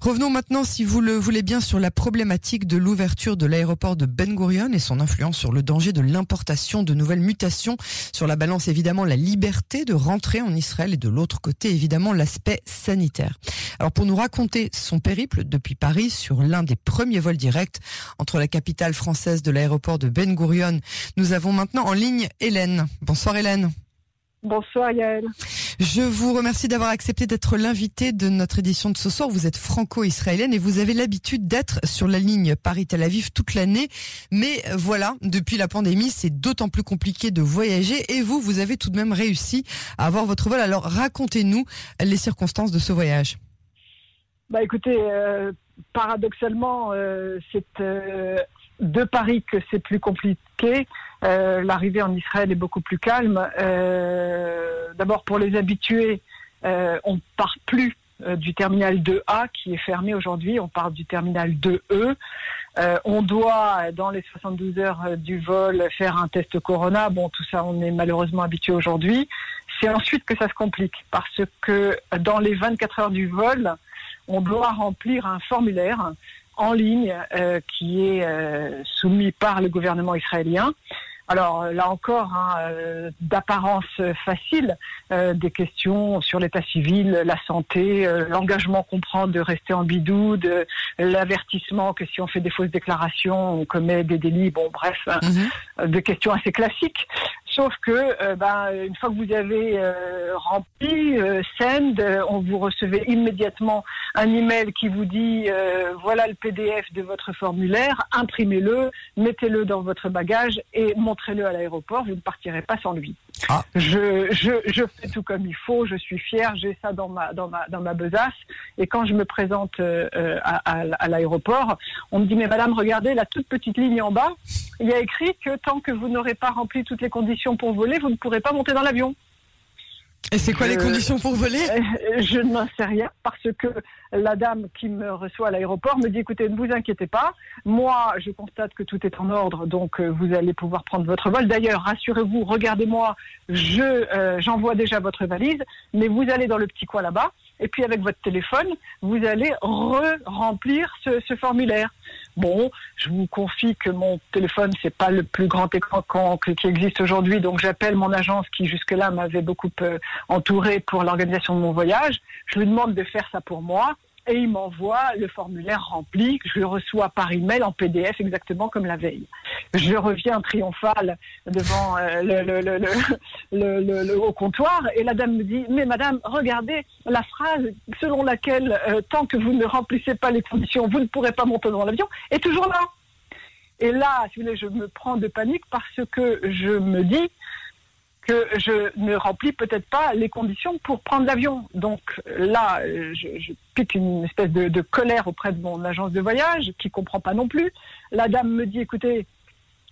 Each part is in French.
Revenons maintenant, si vous le voulez bien, sur la problématique de l'ouverture de l'aéroport de Ben Gurion et son influence sur le danger de l'importation de nouvelles mutations. Sur la balance, évidemment, la liberté de rentrer en Israël et de l'autre côté, évidemment, l'aspect sanitaire. Alors, pour nous raconter son périple depuis Paris sur l'un des premiers vols directs entre la capitale française de l'aéroport de Ben Gurion, nous avons maintenant en ligne Hélène. Bonsoir Hélène. Bonsoir Yael. Je vous remercie d'avoir accepté d'être l'invité de notre édition de ce soir. Vous êtes franco-israélienne et vous avez l'habitude d'être sur la ligne Paris-Tel Aviv toute l'année. Mais voilà, depuis la pandémie, c'est d'autant plus compliqué de voyager et vous, vous avez tout de même réussi à avoir votre vol. Alors racontez-nous les circonstances de ce voyage. Bah écoutez, euh, paradoxalement, euh, c'est euh, de Paris que c'est plus compliqué. Euh, l'arrivée en Israël est beaucoup plus calme. Euh, d'abord pour les habitués, euh, on part plus du terminal 2A qui est fermé aujourd'hui, on part du terminal 2E. on doit, dans les 72 heures du vol, faire un test Corona. Bon, tout ça, on est malheureusement habitué aujourd'hui. C'est ensuite que ça se complique parce que dans les 24 heures du vol, on doit remplir un formulaire en ligne qui est soumis par le gouvernement israélien alors là encore, hein, euh, d'apparence facile, euh, des questions sur l'état civil, la santé, euh, l'engagement qu'on prend de rester en bidou, de l'avertissement que si on fait des fausses déclarations, on commet des délits. Bon, bref, hein, mhm. des questions assez classiques. Sauf que, ben, une fois que vous avez rempli, send, on vous recevez immédiatement un email qui vous dit voilà le PDF de votre formulaire, imprimez-le, mettez-le dans votre bagage et montrez montrez-le à l'aéroport, vous ne partirez pas sans lui. Ah. Je, je, je, fais tout comme il faut, je suis fière, j'ai ça dans ma, dans, ma, dans ma besace. Et quand je me présente euh, à, à, l'aéroport, on me dit, mais madame, regardez la toute petite ligne en bas, il y a écrit que tant que vous n'aurez pas rempli toutes les conditions pour voler, vous ne pourrez pas monter dans l'avion. Et c'est quoi les conditions pour voler? euh, Je n'en sais rien parce que la dame qui me reçoit à l'aéroport me dit écoutez, ne vous inquiétez pas, moi je constate que tout est en ordre, donc euh, vous allez pouvoir prendre votre vol. D'ailleurs, rassurez-vous, regardez-moi, je euh, j'envoie déjà votre valise, mais vous allez dans le petit coin là-bas et puis avec votre téléphone, vous allez re-remplir ce, ce, formulaire. Bon, je vous confie que mon téléphone, c'est pas le plus grand écran qui existe aujourd'hui, donc j'appelle mon agence qui jusque-là m'avait beaucoup euh, entouré pour l'organisation de mon voyage. Je lui demande de faire ça pour moi et il m'envoie le formulaire rempli que je reçois par email en PDF exactement comme la veille. Je reviens triomphal devant euh, le, le, au comptoir et la dame me dit mais madame regardez la phrase selon laquelle euh, tant que vous ne remplissez pas les conditions vous ne pourrez pas monter dans l'avion est toujours là. Et là, si vous voulez, je me prends de panique parce que je me dis que je ne remplis peut-être pas les conditions pour prendre l'avion. Donc là, je, pique une espèce de, colère auprès de mon agence de voyage qui comprend pas non plus. La dame me dit, écoutez,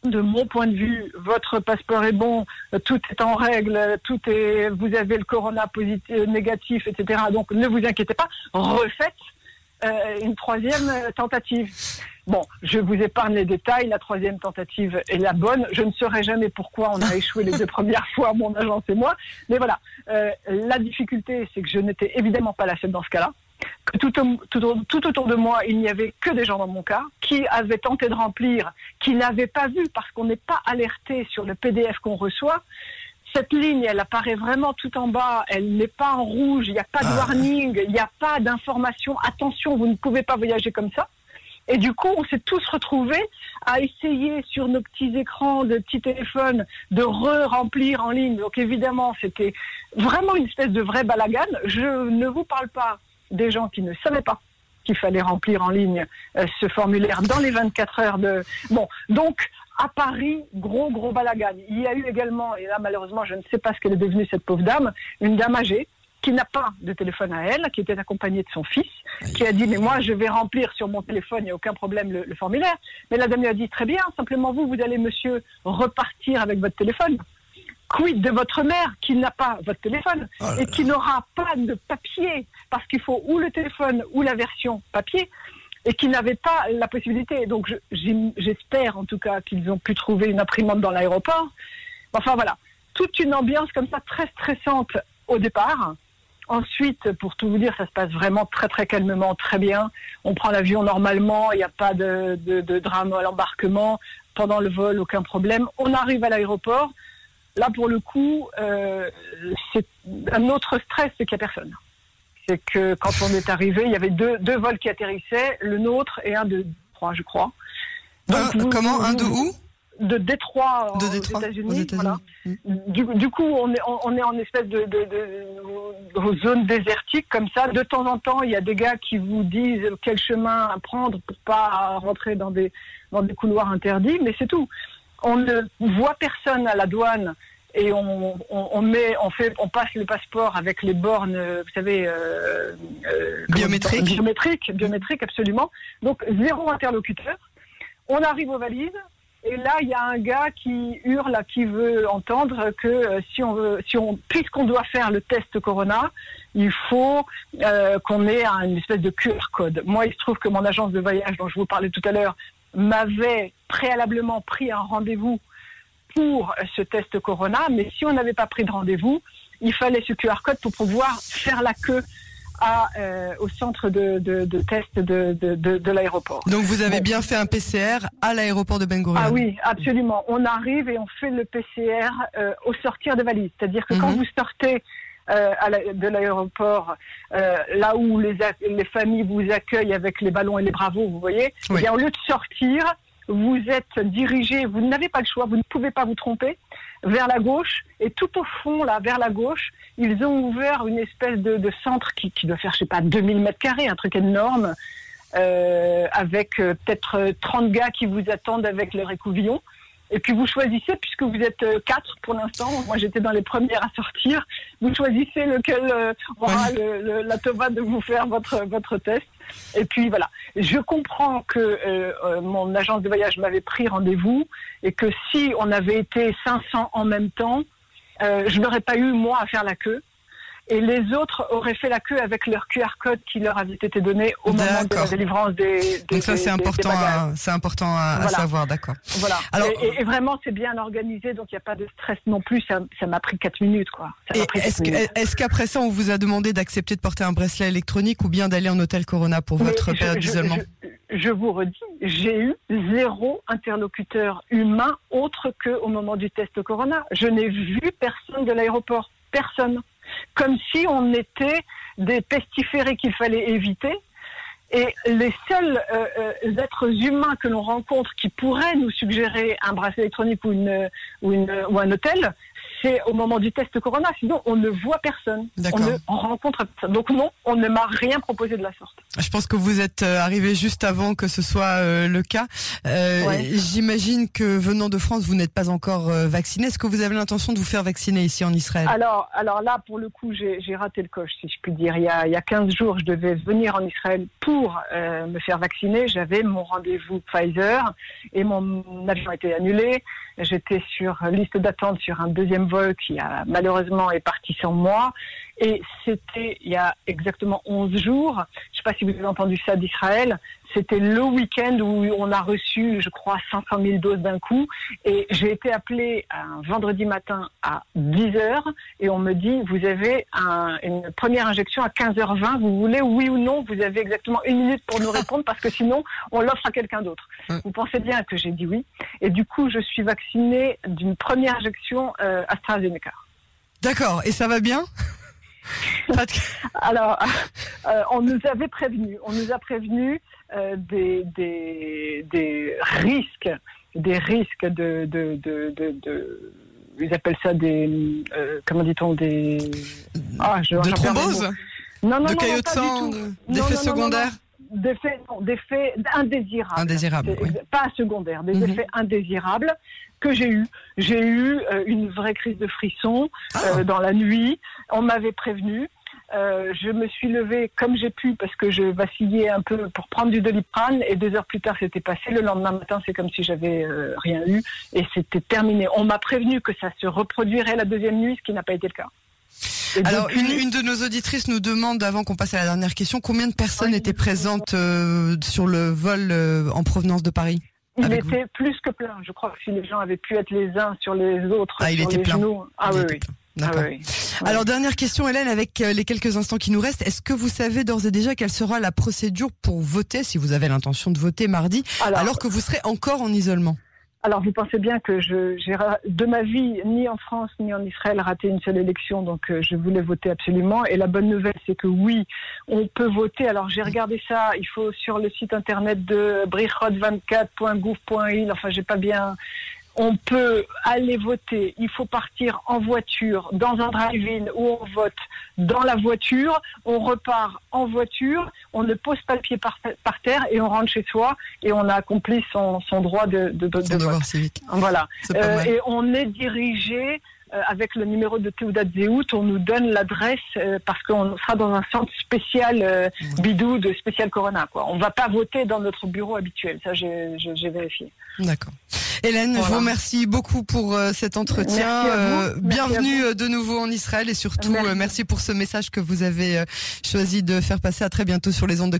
de mon point de vue, votre passeport est bon, tout est en règle, tout est, vous avez le corona positif, négatif, etc. Donc ne vous inquiétez pas, refaites une troisième tentative. Bon, je vous épargne les détails. La troisième tentative est la bonne. Je ne saurais jamais pourquoi on a échoué les deux premières fois, mon agence et moi. Mais voilà, euh, la difficulté, c'est que je n'étais évidemment pas la seule dans ce cas-là. Que tout, tout, tout, autour de moi, il n'y avait que des gens dans mon cas qui avaient tenté de remplir, qui n'avaient pas vu parce qu'on n'est pas alerté sur le PDF qu'on reçoit. Cette ligne, elle apparaît vraiment tout en bas, elle n'est pas en rouge, il n'y a pas de ah. warning, il n'y a pas d'information. Attention, vous ne pouvez pas voyager comme ça. Et du coup, on s'est tous retrouvés à essayer sur nos petits écrans de petits téléphones de re-remplir en ligne. Donc évidemment, c'était vraiment une espèce de vrai balagan. Je ne vous parle pas des gens qui ne savaient pas qu'il fallait remplir en ligne euh, ce formulaire dans les 24 heures de... Bon, donc à Paris, gros, gros balagan. Il y a eu également, et là malheureusement je ne sais pas ce qu'elle est devenue cette pauvre dame, une dame âgée qui n'a pas de téléphone à elle, qui était accompagnée de son fils, qui a dit mais moi je vais remplir sur mon téléphone, il n'y a aucun problème le, formulaire. Mais la dame lui a dit très bien, simplement vous, vous allez monsieur repartir avec votre téléphone. Quid de votre mère qui n'a pas votre téléphone oh et qui n'aura pas de papier? Parce qu'il faut ou le téléphone ou la version papier et qui n'avait pas la possibilité. Donc j'espère en tout cas qu'ils ont pu trouver une imprimante dans l'aéroport. Enfin voilà, toute une ambiance comme ça très stressante au départ Ensuite, pour tout vous dire, ça se passe vraiment très très calmement, très bien. On prend l'avion normalement, il n'y a pas de, drame à l'embarquement. Pendant le vol, aucun problème. On arrive à l'aéroport. Là, pour le coup, euh, c'est un autre stress, qu'il n'y a personne. C'est que quand on est arrivé, il y avait deux, deux vols qui atterrissaient, le nôtre et un de trois, je crois. comment Un de où de Détroit aux États-Unis. voilà. Mm. du, coup, on est, on est en espèce de, de, zone désertique comme ça. De temps en temps, il y a des gars qui vous disent quel chemin à prendre pour pas rentrer dans des, dans des couloirs interdits, mais c'est tout. On ne voit personne à la douane et on, on, met, on fait, on passe le passeport avec les bornes, vous savez, euh, euh biométriques. Biométriques, biométriques, absolument. Donc zéro interlocuteur. On arrive aux valises, et là, il y a un gars qui hurle, qui veut entendre que euh, si on veut, si on, puisqu'on doit faire le test Corona, il faut euh, qu'on ait une espèce de QR code. Moi, il se trouve que mon agence de voyage, dont je vous parlais tout à l'heure, m'avait préalablement pris un rendez-vous pour ce test Corona, mais si on n'avait pas pris de rendez-vous, il fallait ce QR code pour pouvoir faire la queue à, euh, au centre de, de, de test de, de, de l'aéroport. Donc vous avez bien fait un PCR à l'aéroport de Ben Gurion. Ah oui, absolument. On arrive et on fait le PCR euh, au sortir de valise. C'est-à-dire que quand mhm. vous sortez euh, à de l'aéroport, euh, là où les, les familles vous accueillent avec les ballons et les bravos, vous voyez, et eh au lieu de sortir, vous êtes dirigé, vous n'avez pas le choix, vous ne pouvez pas vous tromper, vers la gauche. Et tout au fond, là, vers la gauche, ils ont ouvert une espèce de, centre qui, doit faire, je sais pas, 2000 mètres carrés, un truc énorme, euh, avec euh, peut-être 30 gars qui vous attendent avec leur écouvillon. Et puis vous choisissez, puisque vous êtes euh, quatre pour l'instant, moi j'étais dans les premières à sortir, vous choisissez lequel euh, aura le, la tova de vous faire votre, votre test. Et puis voilà, je comprends que euh, mon agence de voyage m'avait pris rendez-vous et que si on avait été 500 en même temps, je n'aurais pas eu moi à faire la queue et les autres auraient fait la queue avec leur QR code qui leur avait été donné au moment de la délivrance des, des Donc ça c'est important, c'est important à, savoir, d'accord. Voilà. Alors, et, vraiment c'est bien organisé, donc il n'y a pas de stress non plus. Ça m'a pris 4 minutes, quoi. Est-ce qu'après ça on vous a demandé d'accepter de porter un bracelet électronique ou bien d'aller en hôtel Corona pour votre période d'isolement je, vous redis, j'ai eu zéro interlocuteur humain autre qu'au moment du test Corona. Je n'ai vu personne de l'aéroport, personne comme si on était des pestiférés qu'il fallait éviter. Et les seuls euh, euh, êtres humains que l'on rencontre qui pourraient nous suggérer un bracelet électronique ou, un hôtel, c'est au moment du test Corona. Sinon, on ne voit personne. On ne rencontre personne. Donc non, on ne m'a rien proposé de la sorte. Je pense que vous êtes euh, arrivé juste avant que ce soit euh, le cas. Euh, J'imagine que venant de France, vous n'êtes pas encore vacciné. Est-ce que vous avez l'intention de vous faire vacciner ici en Israël? Alors, alors là, pour le coup, j'ai raté le coche, si je puis dire. Il y, a, il y a 15 jours, je devais venir en Israël pour me faire vacciner. J'avais mon rendez-vous Pfizer et mon avion a été annulé. J'étais sur liste d'attente sur un deuxième vol qui a malheureusement est parti sans moi. Et c'était il y a exactement 11 jours. Je ne sais pas si vous avez entendu ça d'Israël. C'était le week-end où on a reçu, je crois, 500 000 doses d'un coup. Et j'ai été appelée un vendredi matin à 10 heures et on me dit, vous avez une première injection à 15h20. Vous voulez oui ou non Vous avez exactement une minute pour nous répondre parce que sinon, on l'offre à quelqu'un d'autre. Vous pensez bien que j'ai dit oui. Et du coup, je suis vaccinée d'une première injection euh, AstraZeneca. D'accord. Et ça va bien? Alors, euh, on nous avait prévenu, on nous a prévenu euh, des, des, des, risques, des risques de, de, de, de, ils appellent ça des, euh, comment dit-on, des, ah, je, de thrombose, non, non, de caillots de sang, d'effets secondaires. D'effets indésirables. Indésirables, Pas secondaires, des mhm. effets indésirables que j'ai eu. J'ai eu euh, une vraie crise de frisson ah. euh, dans la nuit. On m'avait prévenu. Euh, je me suis levée comme j'ai pu parce que je vacillais un peu pour prendre du doliprane et deux heures plus tard c'était passé. Le lendemain matin c'est comme si j'avais rien eu et c'était terminé. On m'a prévenu que ça se reproduirait la deuxième nuit, ce qui n'a pas été le cas. Alors, une, une, de nos auditrices nous demande, avant qu'on passe à la dernière question, combien de personnes étaient présentes sur le vol en provenance de Paris? Il était plus que plein. Je crois que si les gens avaient pu être les uns sur les autres, ah, il sur était les plein. genoux. Ah oui, oui. D'accord. Ah oui. Alors dernière question Hélène, avec euh, les quelques instants qui nous restent, est-ce que vous savez d'ores et déjà quelle sera la procédure pour voter si vous avez l'intention de voter mardi Alors, alors que vous serez encore en isolement? Alors, vous pensez bien que je, j'ai de ma vie, ni en France ni en Israël, raté une seule élection, donc euh, je voulais voter absolument. Et la bonne nouvelle, c'est que oui, on peut voter. Alors, j'ai regardé ça. Il faut sur le site internet de brichot24.gouv.il. Enfin, j'ai pas bien. On peut aller voter. Il faut partir en voiture, dans un drive-in où on vote dans la voiture. On repart en voiture. On ne pose pas le pied par, par terre et on rentre chez soi et on a accompli son, son droit de, de, de vote. civique. Voilà. Euh, et on est dirigé euh, avec le numéro de Théoudat Zéhout, on nous donne l'adresse euh, parce qu'on sera dans un centre spécial euh, bidou de spécial Corona. Quoi. On va pas voter dans notre bureau habituel. Ça, j'ai vérifié. D'accord. Hélène, je vous remercie beaucoup pour euh, cet entretien. Euh, bienvenue euh, de nouveau en Israël et surtout Merci. merci pour ce message que vous avez choisi de faire passer. À très bientôt sur les ondes de